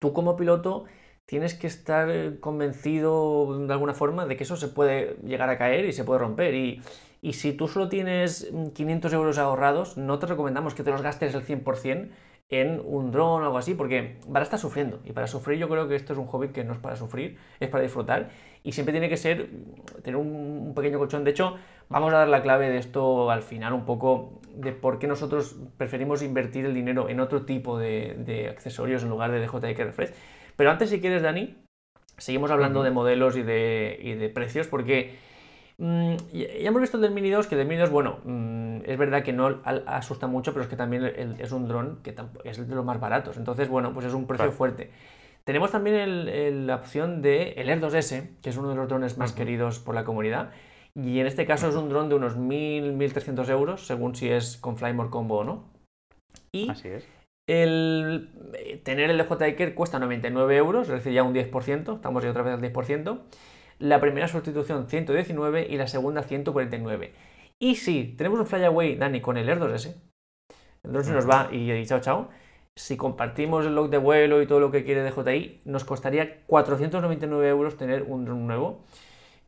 tú como piloto tienes que estar convencido de alguna forma de que eso se puede llegar a caer y se puede romper. Y, y si tú solo tienes mm, 500 euros ahorrados, no te recomendamos que te los gastes el 100% en un dron o algo así, porque van a estar sufriendo. Y para sufrir yo creo que esto es un hobby que no es para sufrir, es para disfrutar. Y siempre tiene que ser mm, tener un, pequeño colchón. De hecho, vamos a dar la clave de esto al final un poco de por qué nosotros preferimos invertir el dinero en otro tipo de, de accesorios en lugar de DJI Refresh. Pero antes, si quieres, Dani, seguimos hablando de modelos y de, y de precios, porque mm, ya hemos visto el del Mini 2, que el del Mini 2, bueno, mm, es verdad que no asusta mucho, pero es que también el- es un dron que es de los más baratos. Entonces, bueno, pues es un precio Claro. fuerte. Tenemos también el- el- la opción de el Air 2S, que es uno de los drones más queridos por la comunidad. Y en este caso es un dron de unos 1.000, 1.300 euros, según si es con Flymore Combo o no. Y Así es. el eh, tener el DJI Care cuesta 99 euros, es decir, ya un 10%, estamos ya otra vez al 10%. La primera sustitución 119 y la segunda 149. Y si tenemos un Flyaway, Dani, con el Air 2S, el dron se nos va y, y chao chao. Si compartimos el log de vuelo y todo lo que quiere DJI, nos costaría 499 euros tener un dron nuevo.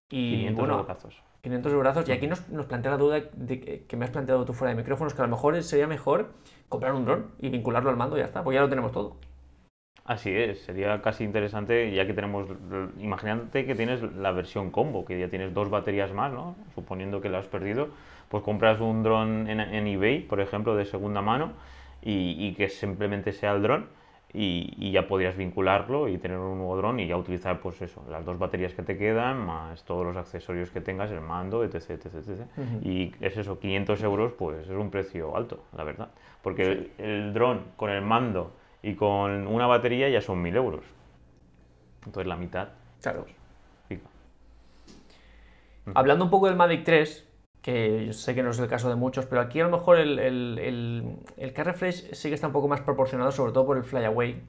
Y 500 bueno, eurazos. 500 euros. Y aquí nos, nos plantea la duda de que, que me has planteado tú fuera de micrófonos, que a lo mejor sería mejor comprar un dron y vincularlo al mando y ya está, pues ya lo tenemos todo. Así es, sería casi interesante ya que tenemos, imagínate que tienes la versión combo, que ya tienes dos baterías más, ¿no? Suponiendo que la has perdido, pues compras un dron en, en eBay, por ejemplo, de segunda mano, y, y que simplemente sea el dron, y, y ya podrías vincularlo y tener un nuevo dron y ya utilizar, pues eso, las dos baterías que te quedan, más todos los accesorios que tengas, el mando, etc, etc, etc. Ujú. Y es eso, 500 euros, pues es un precio alto, la verdad. Porque el, el dron con el mando y con una batería ya son 1000 euros. Entonces la mitad, Claro. pica. Hablando un poco del Mavic 3, que yo sé que no es el caso de muchos, pero aquí a lo mejor el, el, el, el Car Refresh sí que está un poco más proporcionado, sobre todo por el Flyaway.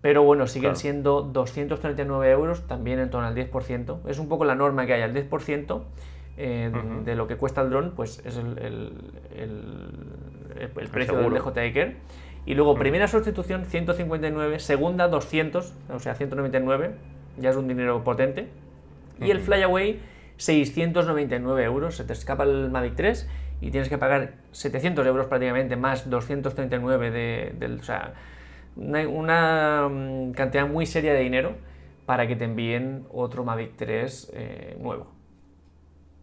Pero bueno, siguen Claro. siendo 239 euros, también en torno al 10%. Es un poco la norma que hay, al 10% eh, de lo que cuesta el dron, pues es el, el, el- el- el precio del. DJI. Y luego, primera sustitución, 159, segunda, 200, o sea, 199, ya es un dinero potente. Y el. Flyaway, 699 euros, se te escapa el Mavic 3 y tienes que pagar 700 euros prácticamente, más 239 de, del... O sea, una, una, mm, cantidad muy seria de dinero para que te envíen otro Mavic 3 eh, nuevo.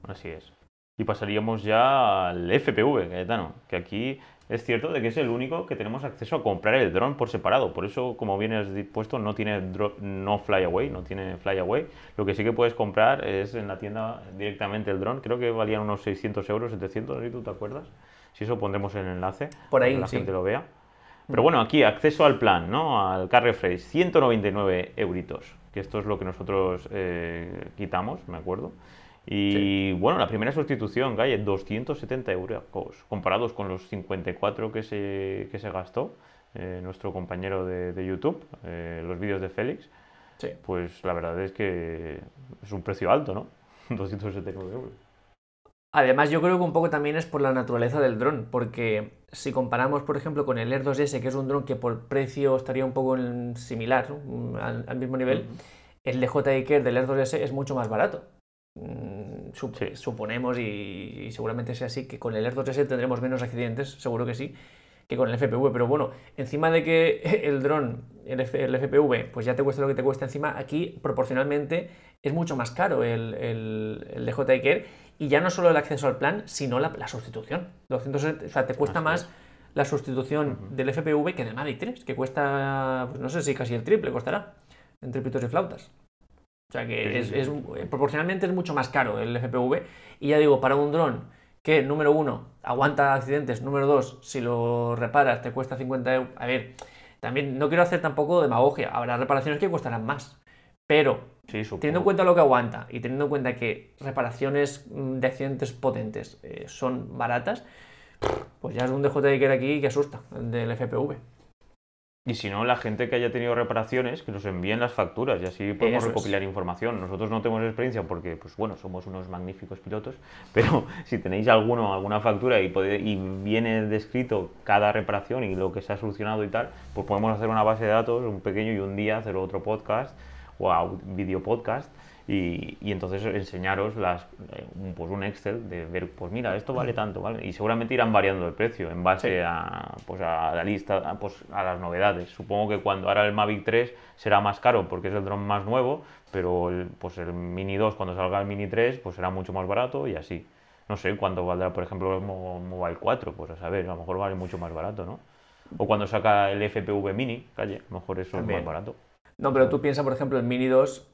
Así es. Y pasaríamos ya al FPV, Cayetano, que aquí es cierto de que es el único que tenemos acceso a comprar el dron por separado. Por eso, como bien has puesto, no tiene no flyaway, no tiene flyaway. Lo que sí que puedes comprar es en la tienda directamente el dron. Creo que valían unos 600 euros, 700, ¿sí? ¿tú te acuerdas? Si eso pondremos el enlace Por ahí, para que la sí. gente lo vea. Pero bueno, aquí acceso al plan, ¿no? Al Car Refresh, 199 euritos, que esto es lo que nosotros eh, quitamos, me acuerdo. Y bueno, la primera sustitución, Galle, 270 euros, comparados con los 54 que se, que se gastó eh, nuestro compañero de, de YouTube, eh, los vídeos de Félix. Pues la verdad es que es un precio alto, ¿no? *laughs* 279 euros. Además, yo creo que un poco también es por la naturaleza del dron, porque si comparamos, por ejemplo, con el Air 2S, que es un dron que por precio estaría un poco similar, al, mismo nivel, el DJI Care del Air 2S es mucho más barato. Mm, suponemos, y, seguramente sea así, que con el Air 2S tendremos menos accidentes, seguro que sí, que con el FPV. Pero bueno, encima de que *laughs* el dron, el, FPV, pues ya te cuesta lo que te cuesta encima, aquí proporcionalmente es mucho más caro el, el, el DJI Care y ya no solo el acceso al plan, sino la, sustitución. 200, o sea, te cuesta más la sustitución del FPV que del Mavic 3, que cuesta, pues no sé si casi el triple costará, entre pitos y flautas. O sea que es, proporcionalmente es mucho más caro el FPV. Y ya digo, para un dron que, número uno, aguanta accidentes, número dos, si lo reparas te cuesta 50 euros. A ver, también no quiero hacer tampoco demagogia, habrá reparaciones que costarán más. Pero, teniendo en cuenta lo que aguanta y teniendo en cuenta que reparaciones mm, de accidentes potentes eh, son baratas, pues ya es un DJI que aquí que asusta, del FPV. Y si no, la gente que haya tenido reparaciones, que nos envíen las facturas y así podemos recopilar información. Nosotros no tenemos experiencia porque, pues bueno, somos unos magníficos pilotos, *laughs* pero si tenéis alguno, alguna factura y, y viene descrito cada reparación y lo que se ha solucionado y tal, pues podemos hacer una base de datos, un pequeño y un día hacer otro podcast o a video podcast y, y, entonces enseñaros las, eh, pues un Excel de ver, pues mira, esto vale tanto, ¿vale? Y seguramente irán variando el precio en base a, pues a la lista, pues a las novedades. Supongo que cuando ahora el Mavic 3 será más caro porque es el dron más nuevo, pero el, pues el Mini 2 cuando salga el Mini 3 pues será mucho más barato y así. No sé cuánto valdrá, por ejemplo, el Mobile 4, pues a saber, a lo mejor vale mucho más barato, ¿no? O cuando saca el FPV Mini, calle, a lo mejor eso es más barato. No, pero tú piensas, por ejemplo, el Mini 2.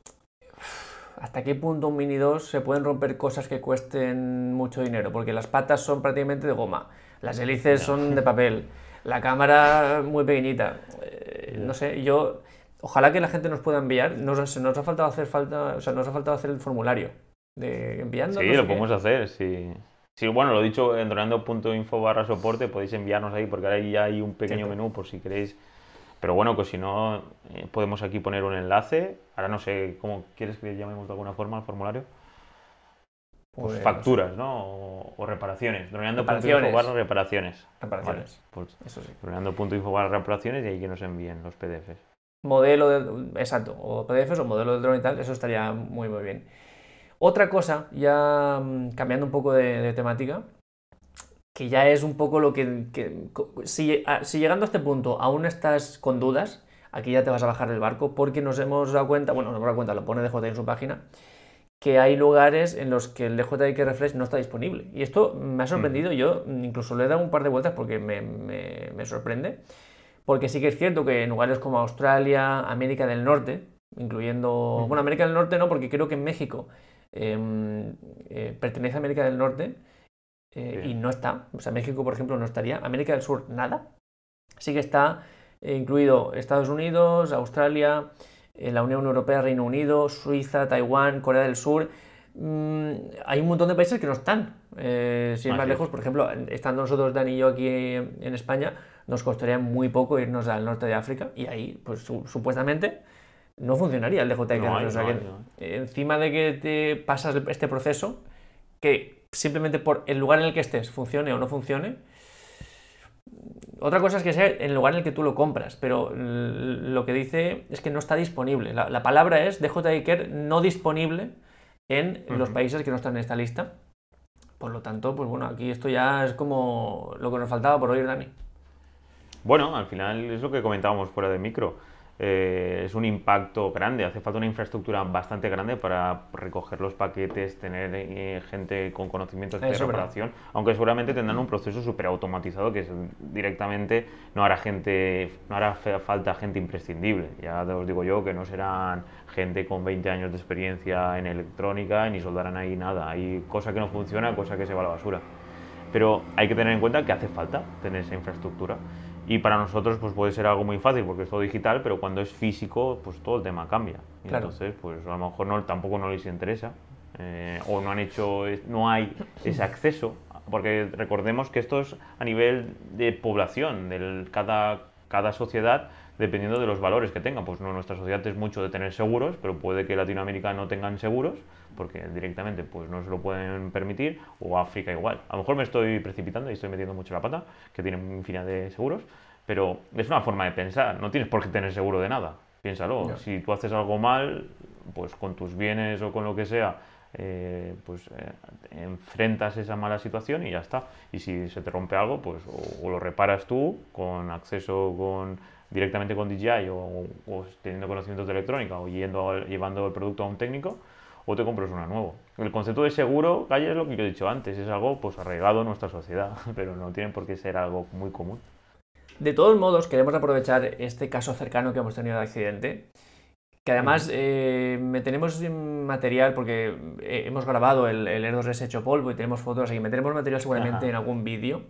¿Hasta qué punto un Mini 2 se pueden romper cosas que cuesten mucho dinero? Porque las patas son prácticamente de goma, las hélices son de papel, la cámara muy pequeñita. Eh, no sé, yo. Ojalá que la gente nos pueda enviar. Nos, nos ha faltado hacer falta, o sea, nos ha faltado hacer el formulario de enviando. Sí, lo podemos hacer, sí. Sí, bueno, lo dicho en dronando.info barra soporte, podéis enviarnos ahí porque ahora ya hay un pequeño menú por si queréis pero bueno, que si no, eh, podemos aquí poner un enlace. Ahora no sé, ¿cómo quieres que llamemos de alguna forma al formulario? Pues, pues facturas, ¿no? O, reparaciones. Reparaciones. barra reparaciones. Reparaciones. pues eso sí. Droneando.info barra reparaciones y ahí que nos envíen los PDFs. Modelo de. Exacto. O PDFs o modelo de drone y tal. Eso estaría muy, muy bien. Otra cosa, ya mm, cambiando un poco de temática, que ya es un poco lo que... si, llegando a este punto aún estás con dudas, aquí ya te vas a bajar del barco porque nos hemos dado cuenta, bueno, nos hemos dado cuenta, lo pone DJI en su página, que hay lugares en los que el DJI que Refresh no está disponible. Y esto me ha sorprendido, yo incluso le he dado un par de vueltas porque me, sorprende, porque sí que es cierto que en lugares como Australia, América del Norte, incluyendo, bueno, América del Norte no, porque creo que en México em, eh, pertenece a América del Norte, eh, y no está. O sea, México, por ejemplo, no estaría. América del Sur, nada. Sí que está eh, incluido Estados Unidos, Australia, eh, la Unión Europea, Reino Unido, Suiza, Taiwán, Corea del Sur. Mm, hay un montón de países que no están. si es más lejos, por ejemplo, estando nosotros, Dani y yo, aquí en España, nos costaría muy poco irnos al norte de África y ahí, pues supuestamente, no funcionaría el DJI. o sea, que, encima de que te pasas este proceso, que simplemente por el lugar en el que estés, funcione o no funcione. Otra cosa es que sea el lugar en el que tú lo compras, pero lo que dice es que no está disponible. La, palabra es DJI Care no disponible en los países que no están en esta lista. Por lo tanto, pues bueno, aquí esto ya es como lo que nos faltaba por oír, Dani. Bueno, al final es lo que comentábamos fuera de micro. Eh, es un impacto grande, hace falta una infraestructura bastante grande para recoger los paquetes, tener eh, gente con conocimientos de reparación, aunque seguramente tendrán un proceso súper automatizado que directamente no hará gente, no hará falta gente imprescindible. Ya os digo yo que no serán gente con 20 años de experiencia en electrónica ni soldarán ahí nada. Hay cosa que no funciona, cosa que se va a la basura. Pero hay que tener en cuenta que hace falta tener esa infraestructura. Y para nosotros pues puede ser algo muy fácil porque es todo digital, pero cuando es físico, pues todo el tema cambia. Y Entonces, pues a lo mejor no, tampoco no les interesa eh, o no han hecho, no hay ese acceso, porque recordemos que esto es a nivel de población, de cada, cada sociedad dependiendo de los valores que tengan. Pues no, nuestra sociedad es mucho de tener seguros, pero puede que Latinoamérica no tengan seguros, porque directamente pues no se lo pueden permitir, o África igual. A lo mejor me estoy precipitando y estoy metiendo mucho la pata, que tienen infinidad de seguros, pero es una forma de pensar, no tienes por qué tener seguro de nada. Piénsalo, si tú haces algo mal, pues con tus bienes o con lo que sea, eh, pues eh, enfrentas esa mala situación y ya está. Y si se te rompe algo, pues o lo reparas tú con acceso con directamente con DJI o, teniendo conocimientos de electrónica o yendo, llevando el producto a un técnico o te compras uno nuevo. El concepto de seguro, calle, es lo que yo he dicho antes, es algo pues arraigado en nuestra sociedad, *laughs* pero no tiene por qué ser algo muy común. De todos modos, queremos aprovechar este caso cercano que hemos tenido de accidente, que además eh, tenemos material porque eh, hemos grabado el, el Air 2S hecho polvo y tenemos fotos, así que meteremos material seguramente en algún vídeo.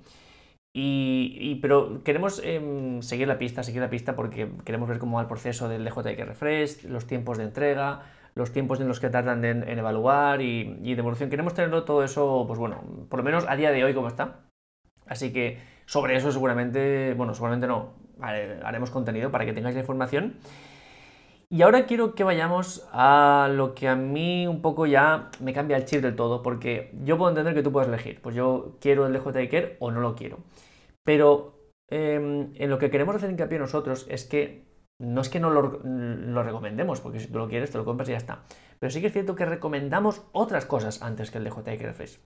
Y, pero queremos em, seguir la pista, seguir la pista porque queremos ver cómo va el proceso del DJI Refresh, los tiempos de entrega, los tiempos en los que tardan en, evaluar y, de evolución. Queremos tenerlo todo eso, pues bueno, por lo menos a día de hoy como está. Así que sobre eso seguramente, bueno, seguramente no, haremos contenido para que tengáis la información. Y ahora quiero que vayamos a lo que a mí un poco ya me cambia el chip del todo, porque yo puedo entender que tú puedes elegir, pues yo quiero el DJI Care o no lo quiero. Pero em, en lo que queremos hacer hincapié nosotros es que no es que no lo, recomendemos, porque si tú lo quieres, te lo compras y ya está. Pero sí que es cierto que recomendamos otras cosas antes que el DJI Refresh.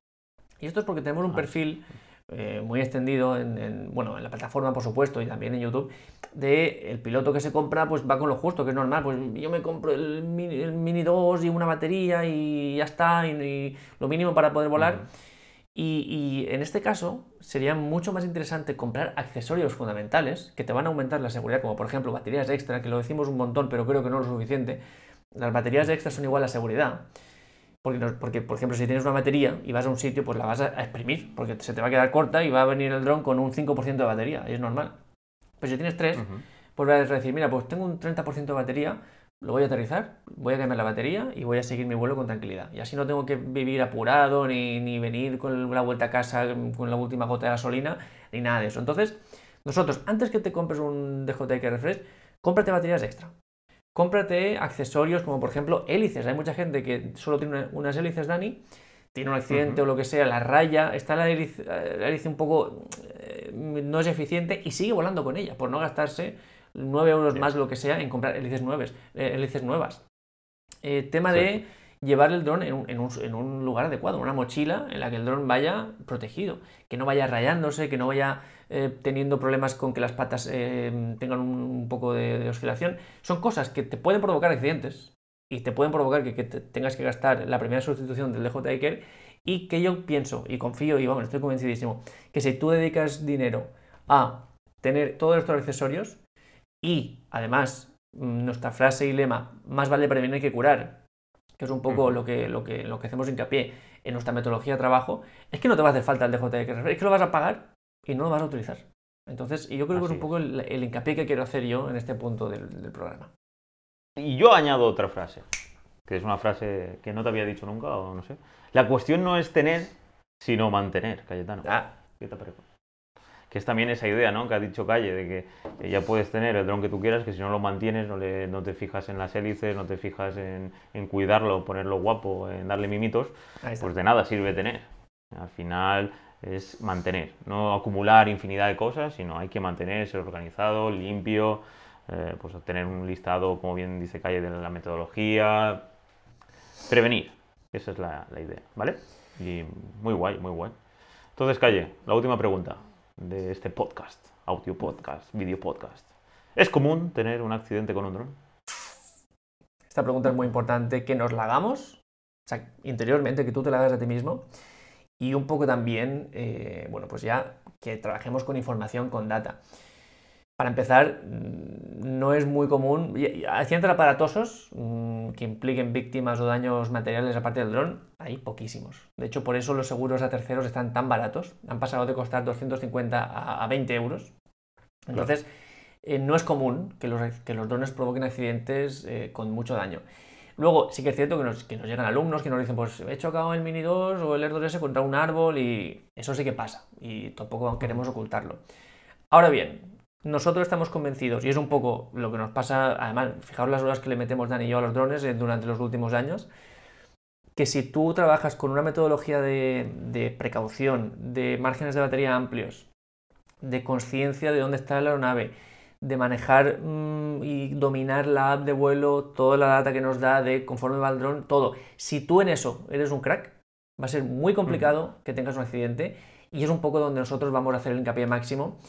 Y esto es porque tenemos un ah, perfil eh, muy extendido en, bueno, en la plataforma, por supuesto, y también en YouTube, de el piloto que se compra, pues va con lo justo, que es normal. Pues yo me compro el Mini, 2 y una batería y ya está, y, lo mínimo para poder volar. Y, en este caso sería mucho más interesante comprar accesorios fundamentales que te van a aumentar la seguridad, como por ejemplo baterías extra, que lo decimos un montón, pero creo que no lo suficiente. Las baterías extra son igual a seguridad. Porque, porque, por ejemplo, si tienes una batería y vas a un sitio, pues la vas a exprimir, porque se te va a quedar corta y va a venir el dron con un 5% de batería, es normal. Pero si tienes tres, pues vas a decir, mira, pues tengo un 30% de batería, lo voy a aterrizar, voy a cambiar la batería y voy a seguir mi vuelo con tranquilidad. Y así no tengo que vivir apurado, ni, ni venir con la vuelta a casa con la última gota de gasolina, ni nada de eso. Entonces, nosotros, antes que te compres un DJI Refresh, cómprate baterías extra. Cómprate accesorios como por ejemplo hélices. Hay mucha gente que solo tiene unas hélices, Dani, tiene un accidente o lo que sea, la raya, está la hélice, la hélice un poco, eh, no es eficiente y sigue volando con ella por no gastarse 9 euros más lo que sea en comprar hélices, nuevas. Eh, hélices nuevas. Eh, tema de llevar el dron en un, lugar adecuado, una mochila en la que el dron vaya protegido, que no vaya rayándose, que no vaya eh, teniendo problemas con que las patas tengan un, poco de, oscilación. Son cosas que te pueden provocar accidentes y te pueden provocar que, tengas que gastar la primera sustitución del DJI Care y que yo pienso y confío y vamos, estoy convencidísimo que si tú dedicas dinero a tener todos estos accesorios, y además, mm, nuestra frase y lema, más vale prevenir que curar, que es un poco lo, que, lo, que, lo que hacemos hincapié en nuestra metodología de trabajo, es que no te va a hacer falta el DJI, es que lo vas a pagar y no lo vas a utilizar. Entonces, yo creo que es un poco el, hincapié que quiero hacer yo en este punto del, programa. Y yo añado otra frase, que es una frase que no te había dicho nunca, o no sé. La cuestión no es tener, sino mantener, Cayetano. Ah. ¿Qué te parece? Que es también esa idea ¿no? que ha dicho Calle, de que ya puedes tener el dron que tú quieras, que si no lo mantienes, no, le, no te fijas en las hélices, no te fijas en, en, cuidarlo, ponerlo guapo, en darle mimitos, pues de nada sirve tener. Al final es mantener, no acumular infinidad de cosas, sino hay que mantener, ser organizado, limpio, eh, pues tener un listado, como bien dice Calle, de la metodología, prevenir, esa es la, la idea, ¿vale? Y muy guay, muy guay. Entonces, Calle, la última pregunta de este podcast, audio podcast, video podcast. ¿Es común tener un accidente con un dron? Esta pregunta es muy importante, que nos la hagamos, o sea, interiormente, que tú te la hagas a ti mismo, y un poco también, eh, bueno, pues ya que trabajemos con información, con data. Para empezar, no es muy común. Accidentes aparatosos mm, que impliquen víctimas o daños materiales aparte del dron, hay poquísimos. De hecho, por eso los seguros a terceros están tan baratos. Han pasado de costar 250 a 20 euros. Entonces, eh, no es común que los, que los drones provoquen accidentes eh, con mucho daño. Luego, sí que es cierto que nos, que nos llegan alumnos que nos dicen, pues he chocado el Mini 2 o el Air 2S contra un árbol y eso sí que pasa y tampoco queremos ocultarlo. Ahora bien, nosotros estamos convencidos, y es un poco lo que nos pasa, además, fijaos las horas que le metemos Dani y yo a los drones eh, durante los últimos años, que si tú trabajas con una metodología de, precaución, de márgenes de batería amplios, de conciencia de dónde está la aeronave, de manejar mm, y dominar la app de vuelo, toda la data que nos da de conforme va el dron, todo. Si tú en eso eres un crack, va a ser muy complicado que tengas un accidente y es un poco donde nosotros vamos a hacer el hincapié máximo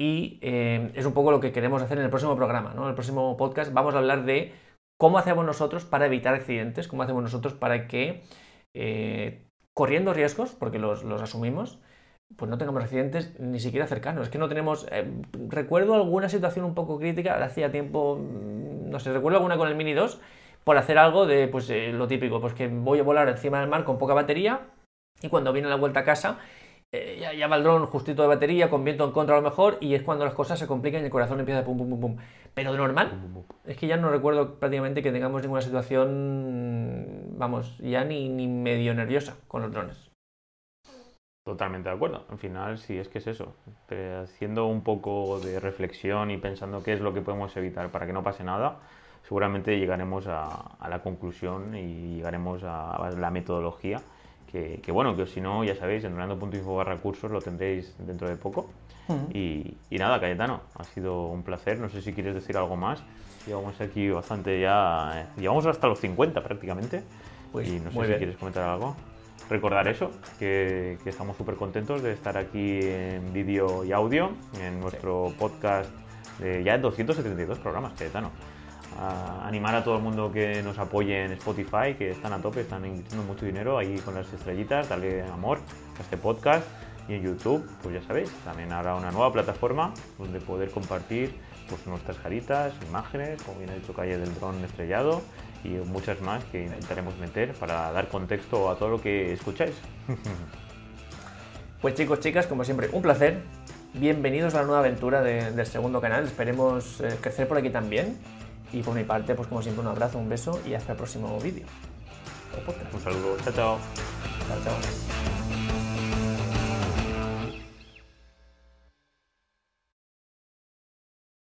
y eh, es un poco lo que queremos hacer en el próximo programa, ¿no? En el próximo podcast vamos a hablar de cómo hacemos nosotros para evitar accidentes, cómo hacemos nosotros para que, eh, corriendo riesgos, porque los, asumimos, pues no tengamos accidentes ni siquiera cercanos. Es que no tenemos... Eh, recuerdo alguna situación un poco crítica, hacía tiempo, mm, no sé, recuerdo alguna con el Mini 2, por hacer algo de, pues lo típico, pues que voy a volar encima del mar con poca batería y cuando viene la vuelta a casa eh, ya, dron justito de batería, con viento en contra a lo mejor, y es cuando las cosas se complican y el corazón empieza a pum, pum, pum, pum. Pero de normal, es que ya no recuerdo prácticamente que tengamos ninguna situación, vamos, ya ni, ni medio nerviosa con los drones. Totalmente de acuerdo. Al final, sí, es que es eso. haciendo un poco de reflexión y pensando qué es lo que podemos evitar para que no pase nada, seguramente llegaremos a, a la conclusión y llegaremos a la metodología que, bueno, que si no, ya sabéis, en orlando.info barra cursos lo tendréis dentro de poco. y, nada, Cayetano, ha sido un placer. No sé si quieres decir algo más. Llevamos aquí bastante ya. Eh, llevamos hasta los 50 prácticamente. Pues, y no sé si quieres comentar algo. Recordar eso, que, estamos súper contentos de estar aquí en vídeo y audio en nuestro podcast de ya 272 programas, Cayetano animar a todo el mundo que nos apoye en Spotify, que están a tope, están invirtiendo mucho dinero ahí con las estrellitas, darle amor a este podcast. Y en YouTube, pues ya sabéis, también habrá una nueva plataforma donde poder compartir pues, nuestras caritas, imágenes, como bien ha dicho Calle del dron estrellado y muchas más que intentaremos meter para dar contexto a todo lo que escucháis. Pues chicos, chicas, como siempre, un placer. Bienvenidos a la nueva aventura del segundo canal. Esperemos eh, crecer por aquí también. Y por mi parte, pues como siempre, un abrazo, un beso y hasta el próximo vídeo. Un saludo, chao, chao. Chao, chao.